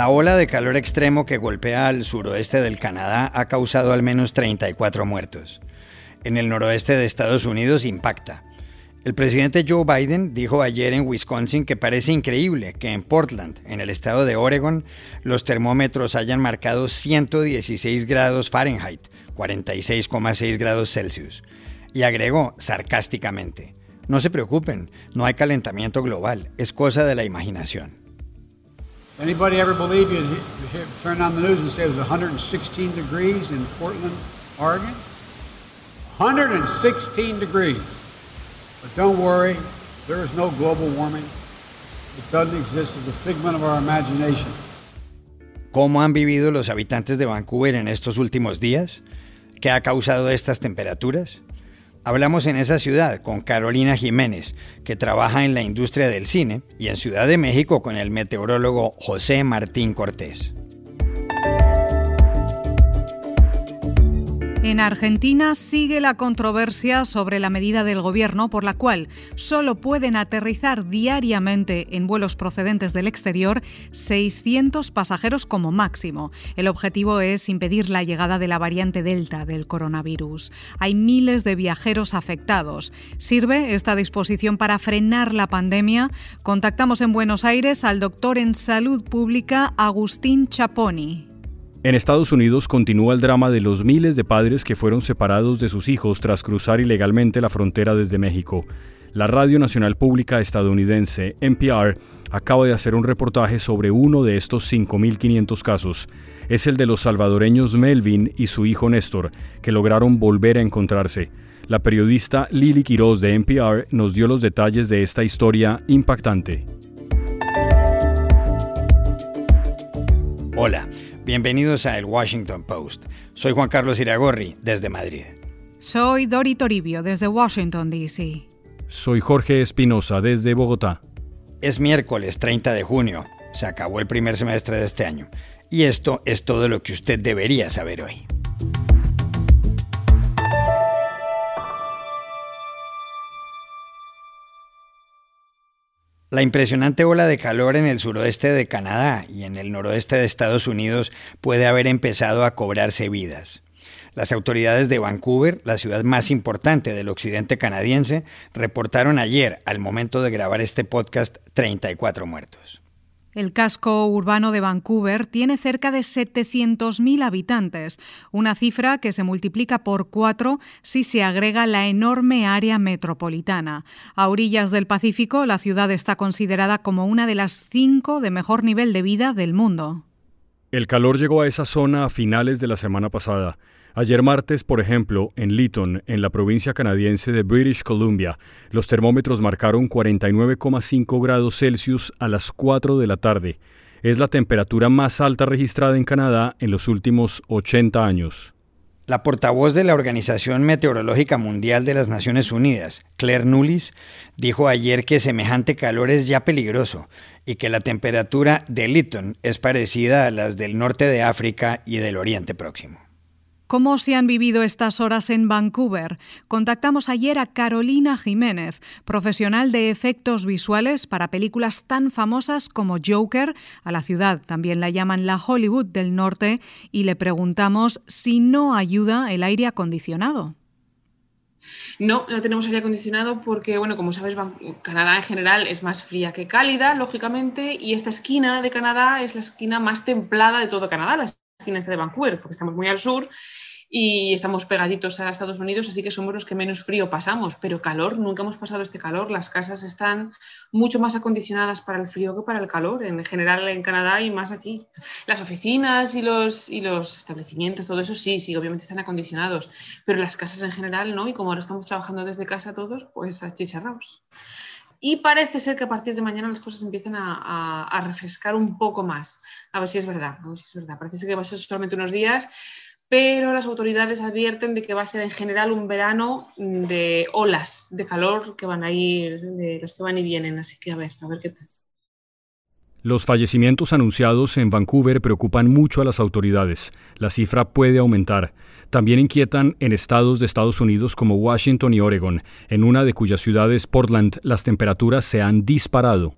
La ola de calor extremo que golpea al suroeste del Canadá ha causado al menos 34 muertos. En el noroeste de Estados Unidos impacta. El presidente Joe Biden dijo ayer en Wisconsin que parece increíble que en Portland, en el estado de Oregon, los termómetros hayan marcado 116 grados Fahrenheit, 46,6 grados Celsius. Y agregó sarcásticamente, no se preocupen, no hay calentamiento global, es cosa de la imaginación. Anybody ever believe you turn on the news and say it was 116 degrees in Portland, Oregon? 116 degrees. But don't worry, there is no global warming. It doesn't exist. It's a figment of our imagination. ¿Cómo han vivido los habitantes de Vancouver en estos últimos días? ¿Qué ha causado estas temperaturas? Hablamos en esa ciudad con Carolina Jiménez, que trabaja en la industria del cine, y en Ciudad de México con el meteorólogo José Martín Cortés. En Argentina sigue la controversia sobre la medida del gobierno por la cual solo pueden aterrizar diariamente en vuelos procedentes del exterior 600 pasajeros como máximo. El objetivo es impedir la llegada de la variante Delta del coronavirus. Hay miles de viajeros afectados. ¿Sirve esta disposición para frenar la pandemia? Contactamos en Buenos Aires al doctor en salud pública Agustín Chaponi. En Estados Unidos continúa el drama de los miles de padres que fueron separados de sus hijos tras cruzar ilegalmente la frontera desde México. La Radio Nacional Pública estadounidense, NPR, acaba de hacer un reportaje sobre uno de estos 5.500 casos. Es el de los salvadoreños Melvin y su hijo Néstor, que lograron volver a encontrarse. La periodista Lily Quiroz de NPR nos dio los detalles de esta historia impactante. Hola. Bienvenidos a El Washington Post. Soy Juan Carlos Iragorri, desde Madrid. Soy Dori Toribio, desde Washington, D.C. Soy Jorge Espinosa, desde Bogotá. Es miércoles 30 de junio. Se acabó el primer semestre de este año. Y esto es todo lo que usted debería saber hoy. La impresionante ola de calor en el suroeste de Canadá y en el noroeste de Estados Unidos puede haber empezado a cobrarse vidas. Las autoridades de Vancouver, la ciudad más importante del occidente canadiense, reportaron ayer, al momento de grabar este podcast, 34 muertos. El casco urbano de Vancouver tiene cerca de 700.000 habitantes, una cifra que se multiplica por cuatro si se agrega la enorme área metropolitana. A orillas del Pacífico, la ciudad está considerada como una de las cinco de mejor nivel de vida del mundo. El calor llegó a esa zona a finales de la semana pasada. Ayer martes, por ejemplo, en Lytton, en la provincia canadiense de British Columbia, los termómetros marcaron 49,5 grados Celsius a las 4 de la tarde. Es la temperatura más alta registrada en Canadá en los últimos 80 años. La portavoz de la Organización Meteorológica Mundial de las Naciones Unidas, Claire Nullis, dijo ayer que semejante calor es ya peligroso y que la temperatura de Lytton es parecida a las del norte de África y del Oriente Próximo. ¿Cómo se han vivido estas horas en Vancouver? Contactamos ayer a Carolina Jiménez, profesional de efectos visuales para películas tan famosas como Joker, a la ciudad también la llaman la Hollywood del Norte, y le preguntamos si no ayuda el aire acondicionado. No, no tenemos aire acondicionado porque, bueno, como sabes, Canadá en general es más fría que cálida, lógicamente, y esta esquina de Canadá es la esquina más templada de todo Canadá, de Vancouver, porque estamos muy al sur y estamos pegaditos a Estados Unidos, así que somos los que menos frío pasamos, pero calor, nunca hemos pasado este calor. Las casas están mucho más acondicionadas para el frío que para el calor, en general en Canadá y más aquí. Las oficinas y los, y los establecimientos, todo eso sí, sí, obviamente están acondicionados, pero las casas en general no, y como ahora estamos trabajando desde casa todos, pues achicharraos. Y parece ser que a partir de mañana las cosas empiezan a, refrescar un poco más. A ver si es verdad, a ver si es verdad. Parece ser que va a ser solamente unos días, pero las autoridades advierten de que va a ser en general un verano de olas de calor que van a ir, de las que van y vienen, así que a ver, a ver qué tal. Los fallecimientos anunciados en Vancouver preocupan mucho a las autoridades. La cifra puede aumentar. También inquietan en estados de Estados Unidos como Washington y Oregon, en una de cuyas ciudades, Portland, las temperaturas se han disparado.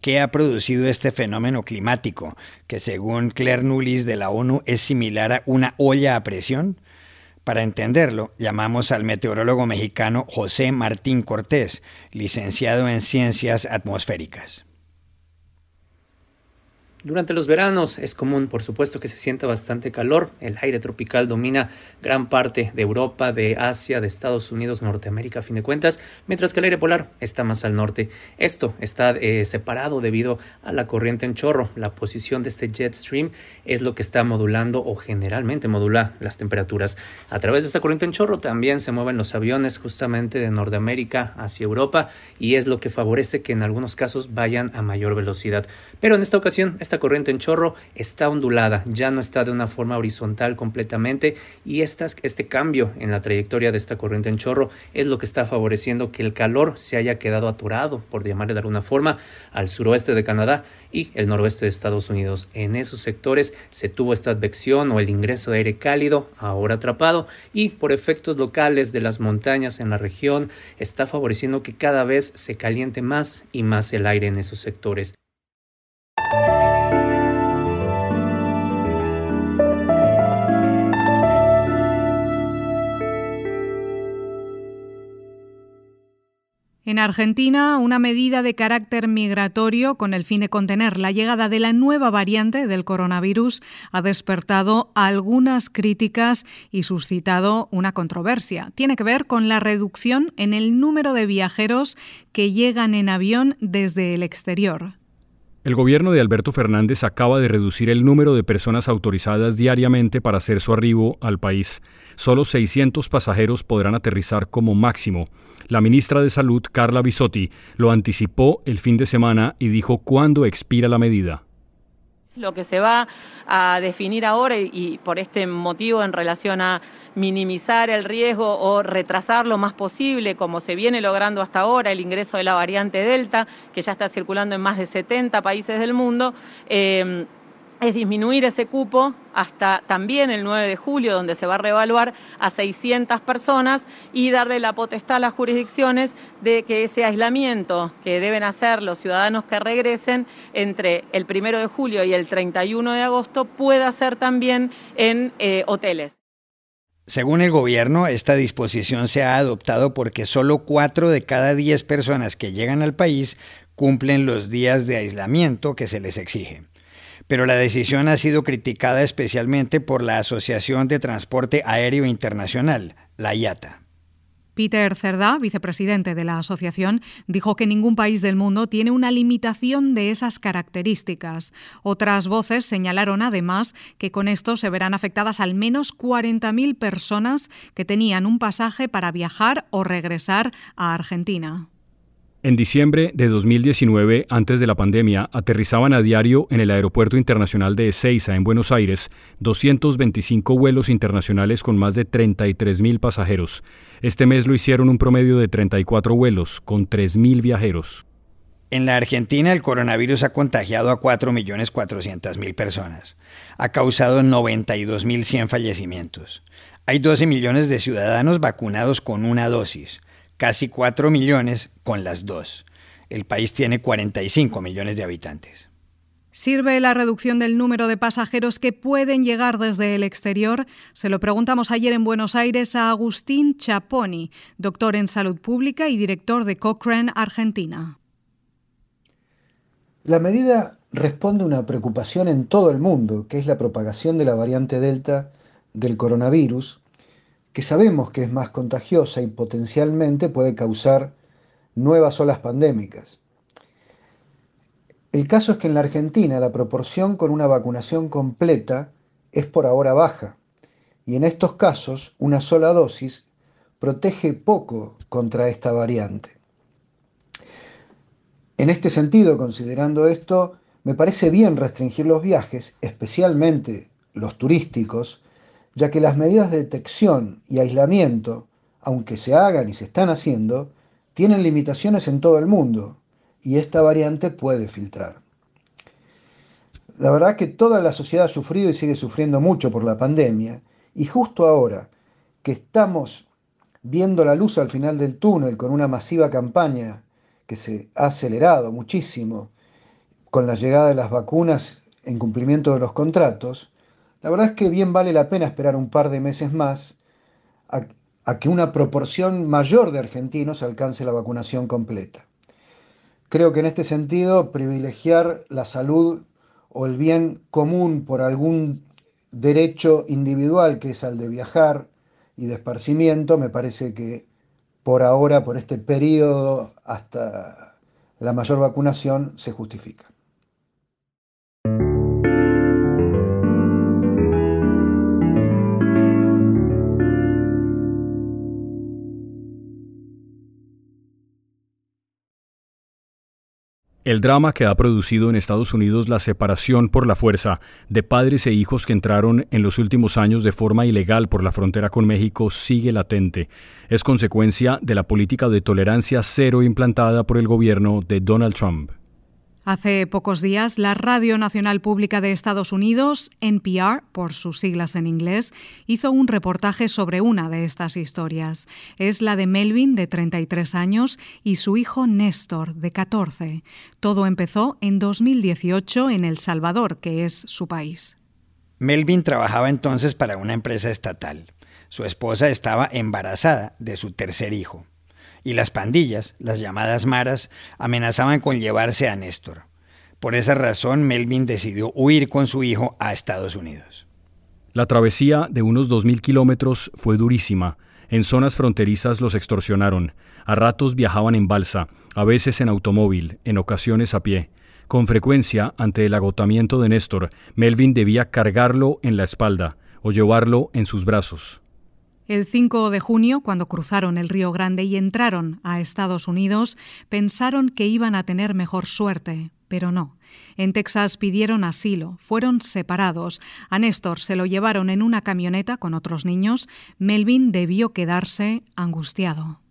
¿Qué ha producido este fenómeno climático, que según Claire Nulis de la ONU es similar a una olla a presión? Para entenderlo, llamamos al meteorólogo mexicano José Martín Cortés, licenciado en Ciencias Atmosféricas. Durante los veranos es común, por supuesto, que se sienta bastante calor. El aire tropical domina gran parte de Europa, de Asia, de Estados Unidos, Norteamérica, a fin de cuentas, mientras que el aire polar está más al norte. Esto está eh, separado debido a la corriente en chorro. La posición de este jet stream es lo que está modulando o generalmente modula las temperaturas. A través de esta corriente en chorro también se mueven los aviones justamente de Norteamérica hacia Europa y es lo que favorece que en algunos casos vayan a mayor velocidad. Pero en esta ocasión, esta corriente en chorro está ondulada, ya no está de una forma horizontal completamente y este cambio en la trayectoria de esta corriente en chorro es lo que está favoreciendo que el calor se haya quedado aturado, por llamarle de alguna forma, al suroeste de Canadá y el noroeste de Estados Unidos. En esos sectores se tuvo esta advección o el ingreso de aire cálido, ahora atrapado, y por efectos locales de las montañas en la región está favoreciendo que cada vez se caliente más y más el aire en esos sectores. En Argentina, una medida de carácter migratorio con el fin de contener la llegada de la nueva variante del coronavirus ha despertado algunas críticas y suscitado una controversia. Tiene que ver con la reducción en el número de viajeros que llegan en avión desde el exterior. El gobierno de Alberto Fernández acaba de reducir el número de personas autorizadas diariamente para hacer su arribo al país. Solo 600 pasajeros podrán aterrizar como máximo. La ministra de Salud, Carla Bisotti, lo anticipó el fin de semana y dijo cuándo expira la medida. Lo que se va a definir ahora y, por este motivo en relación a minimizar el riesgo o retrasar lo más posible, como se viene logrando hasta ahora, el ingreso de la variante Delta, que ya está circulando en más de 70 países del mundo. Eh, es disminuir ese cupo hasta también el 9 de julio, donde se va a reevaluar a 600 personas y darle la potestad a las jurisdicciones de que ese aislamiento que deben hacer los ciudadanos que regresen entre el 1 de julio y el 31 de agosto pueda ser también en eh, hoteles. Según el gobierno, esta disposición se ha adoptado porque solo 4 de cada 10 personas que llegan al país cumplen los días de aislamiento que se les exige pero la decisión ha sido criticada especialmente por la Asociación de Transporte Aéreo Internacional, la IATA. Peter Cerdá, vicepresidente de la asociación, dijo que ningún país del mundo tiene una limitación de esas características. Otras voces señalaron además que con esto se verán afectadas al menos 40.000 personas que tenían un pasaje para viajar o regresar a Argentina. En diciembre de 2019, antes de la pandemia, aterrizaban a diario en el Aeropuerto Internacional de Ezeiza, en Buenos Aires, 225 vuelos internacionales con más de 33.000 pasajeros. Este mes lo hicieron un promedio de 34 vuelos, con 3.000 viajeros. En la Argentina, el coronavirus ha contagiado a 4.400.000 personas. Ha causado 92.100 fallecimientos. Hay 12 millones de ciudadanos vacunados con una dosis casi 4 millones con las dos. El país tiene 45 millones de habitantes. ¿Sirve la reducción del número de pasajeros que pueden llegar desde el exterior? Se lo preguntamos ayer en Buenos Aires a Agustín Chaponi, doctor en salud pública y director de Cochrane, Argentina. La medida responde a una preocupación en todo el mundo, que es la propagación de la variante Delta del coronavirus, que sabemos que es más contagiosa y potencialmente puede causar nuevas olas pandémicas. El caso es que en la Argentina la proporción con una vacunación completa es por ahora baja y en estos casos una sola dosis protege poco contra esta variante. En este sentido, considerando esto, me parece bien restringir los viajes, especialmente los turísticos, ya que las medidas de detección y aislamiento, aunque se hagan y se están haciendo, tienen limitaciones en todo el mundo y esta variante puede filtrar. La verdad que toda la sociedad ha sufrido y sigue sufriendo mucho por la pandemia y justo ahora que estamos viendo la luz al final del túnel con una masiva campaña que se ha acelerado muchísimo con la llegada de las vacunas en cumplimiento de los contratos, la verdad es que bien vale la pena esperar un par de meses más a, que una proporción mayor de argentinos alcance la vacunación completa. Creo que en este sentido privilegiar la salud o el bien común por algún derecho individual que es al de viajar y de esparcimiento, me parece que por ahora, por este periodo hasta la mayor vacunación, se justifica. El drama que ha producido en Estados Unidos la separación por la fuerza de padres e hijos que entraron en los últimos años de forma ilegal por la frontera con México sigue latente. Es consecuencia de la política de tolerancia cero implantada por el gobierno de Donald Trump. Hace pocos días, la Radio Nacional Pública de Estados Unidos, NPR, por sus siglas en inglés, hizo un reportaje sobre una de estas historias. Es la de Melvin, de 33 años, y su hijo Néstor, de 14. Todo empezó en 2018 en El Salvador, que es su país. Melvin trabajaba entonces para una empresa estatal. Su esposa estaba embarazada de su tercer hijo y las pandillas, las llamadas maras, amenazaban con llevarse a Néstor. Por esa razón, Melvin decidió huir con su hijo a Estados Unidos. La travesía de unos 2.000 kilómetros fue durísima. En zonas fronterizas los extorsionaron. A ratos viajaban en balsa, a veces en automóvil, en ocasiones a pie. Con frecuencia, ante el agotamiento de Néstor, Melvin debía cargarlo en la espalda o llevarlo en sus brazos. El 5 de junio, cuando cruzaron el Río Grande y entraron a Estados Unidos, pensaron que iban a tener mejor suerte, pero no. En Texas pidieron asilo, fueron separados. A Néstor se lo llevaron en una camioneta con otros niños. Melvin debió quedarse angustiado.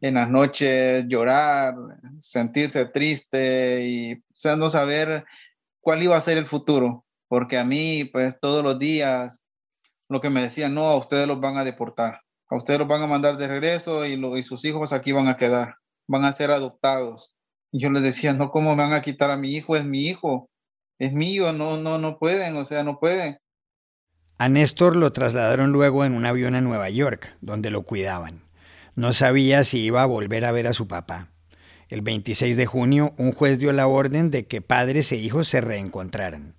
En las noches llorar, sentirse triste y o no saber cuál iba a ser el futuro, porque a mí pues todos los días lo que me decían, no, a ustedes los van a deportar, a ustedes los van a mandar de regreso y, y sus hijos aquí van a quedar, van a ser adoptados. Y yo les decía, no, ¿cómo me van a quitar a mi hijo? Es mi hijo, es mío, no, no, no pueden, o sea, no pueden. A Néstor lo trasladaron luego en un avión a Nueva York, donde lo cuidaban. No sabía si iba a volver a ver a su papá. El 26 de junio, un juez dio la orden de que padres e hijos se reencontraran.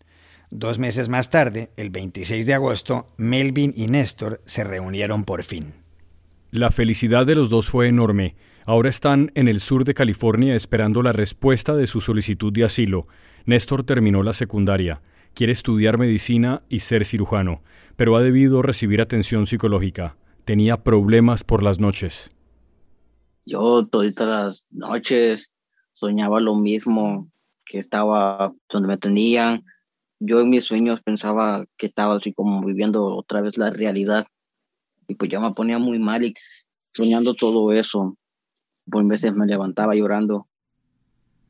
Dos meses más tarde, el 26 de agosto, Melvin y Néstor se reunieron por fin. La felicidad de los dos fue enorme. Ahora están en el sur de California esperando la respuesta de su solicitud de asilo. Néstor terminó la secundaria, quiere estudiar medicina y ser cirujano, pero ha debido recibir atención psicológica. Tenía problemas por las noches. Yo todas las noches soñaba lo mismo, que estaba donde me tenían, yo en mis sueños pensaba que estaba así como viviendo otra vez la realidad y pues ya me ponía muy mal y soñando todo eso. Por veces me levantaba llorando.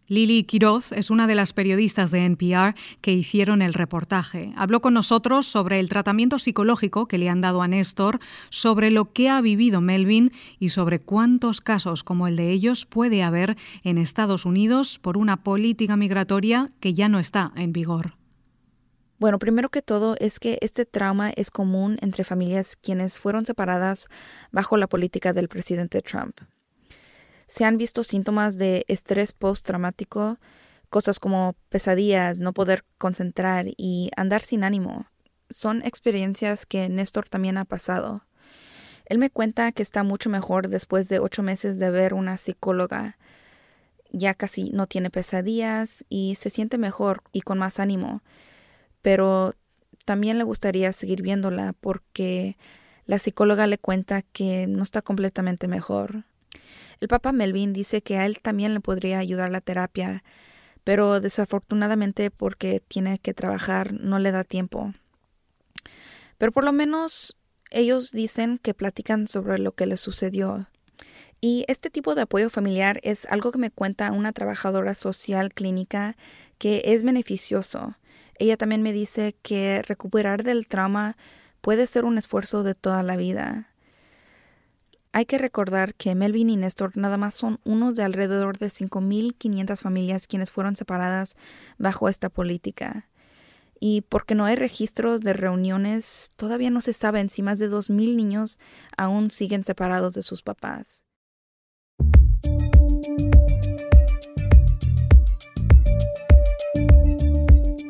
Lili Quiroz es una de las periodistas de NPR que hicieron el reportaje. Habló con nosotros sobre el tratamiento psicológico que le han dado a Néstor, sobre lo que ha vivido Melvin y sobre cuántos casos como el de ellos puede haber en Estados Unidos por una política migratoria que ya no está en vigor. Bueno, primero que todo es que este trauma es común entre familias quienes fueron separadas bajo la política del presidente Trump. Se han visto síntomas de estrés postraumático, cosas como pesadillas, no poder concentrar y andar sin ánimo. Son experiencias que Néstor también ha pasado. Él me cuenta que está mucho mejor después de ocho meses de ver una psicóloga. Ya casi no tiene pesadillas y se siente mejor y con más ánimo pero también le gustaría seguir viéndola porque la psicóloga le cuenta que no está completamente mejor. El Papa Melvin dice que a él también le podría ayudar la terapia, pero desafortunadamente porque tiene que trabajar no le da tiempo. Pero por lo menos ellos dicen que platican sobre lo que les sucedió. Y este tipo de apoyo familiar es algo que me cuenta una trabajadora social clínica que es beneficioso. Ella también me dice que recuperar del trauma puede ser un esfuerzo de toda la vida. Hay que recordar que Melvin y Néstor nada más son unos de alrededor de 5.500 familias quienes fueron separadas bajo esta política. Y porque no hay registros de reuniones, todavía no se sabe si más de 2.000 niños aún siguen separados de sus papás.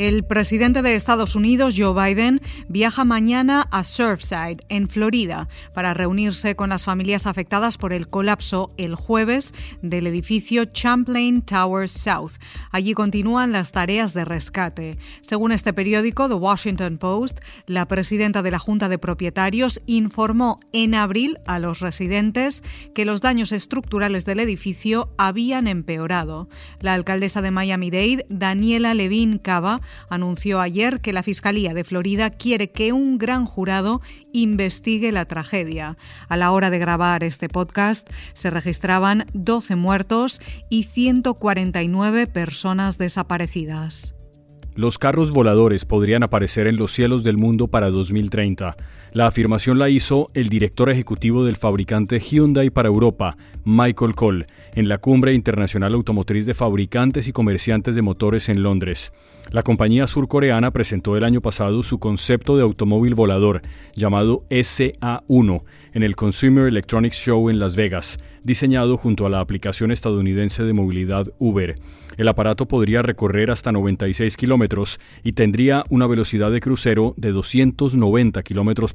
El presidente de Estados Unidos, Joe Biden, viaja mañana a Surfside, en Florida, para reunirse con las familias afectadas por el colapso el jueves del edificio Champlain Towers South. Allí continúan las tareas de rescate. Según este periódico, The Washington Post, la presidenta de la Junta de Propietarios informó en abril a los residentes que los daños estructurales del edificio habían empeorado. La alcaldesa de Miami-Dade, Daniela Levine Cava, anunció ayer que la Fiscalía de Florida quiere que un gran jurado investigue la tragedia. A la hora de grabar este podcast se registraban 12 muertos y 149 personas desaparecidas. Los carros voladores podrían aparecer en los cielos del mundo para 2030. La afirmación la hizo el director ejecutivo del fabricante Hyundai para Europa, Michael Cole, en la Cumbre Internacional Automotriz de Fabricantes y Comerciantes de Motores en Londres. La compañía surcoreana presentó el año pasado su concepto de automóvil volador, llamado SA1, en el Consumer Electronics Show en Las Vegas, diseñado junto a la aplicación estadounidense de movilidad Uber. El aparato podría recorrer hasta 96 kilómetros y tendría una velocidad de crucero de 290 kilómetros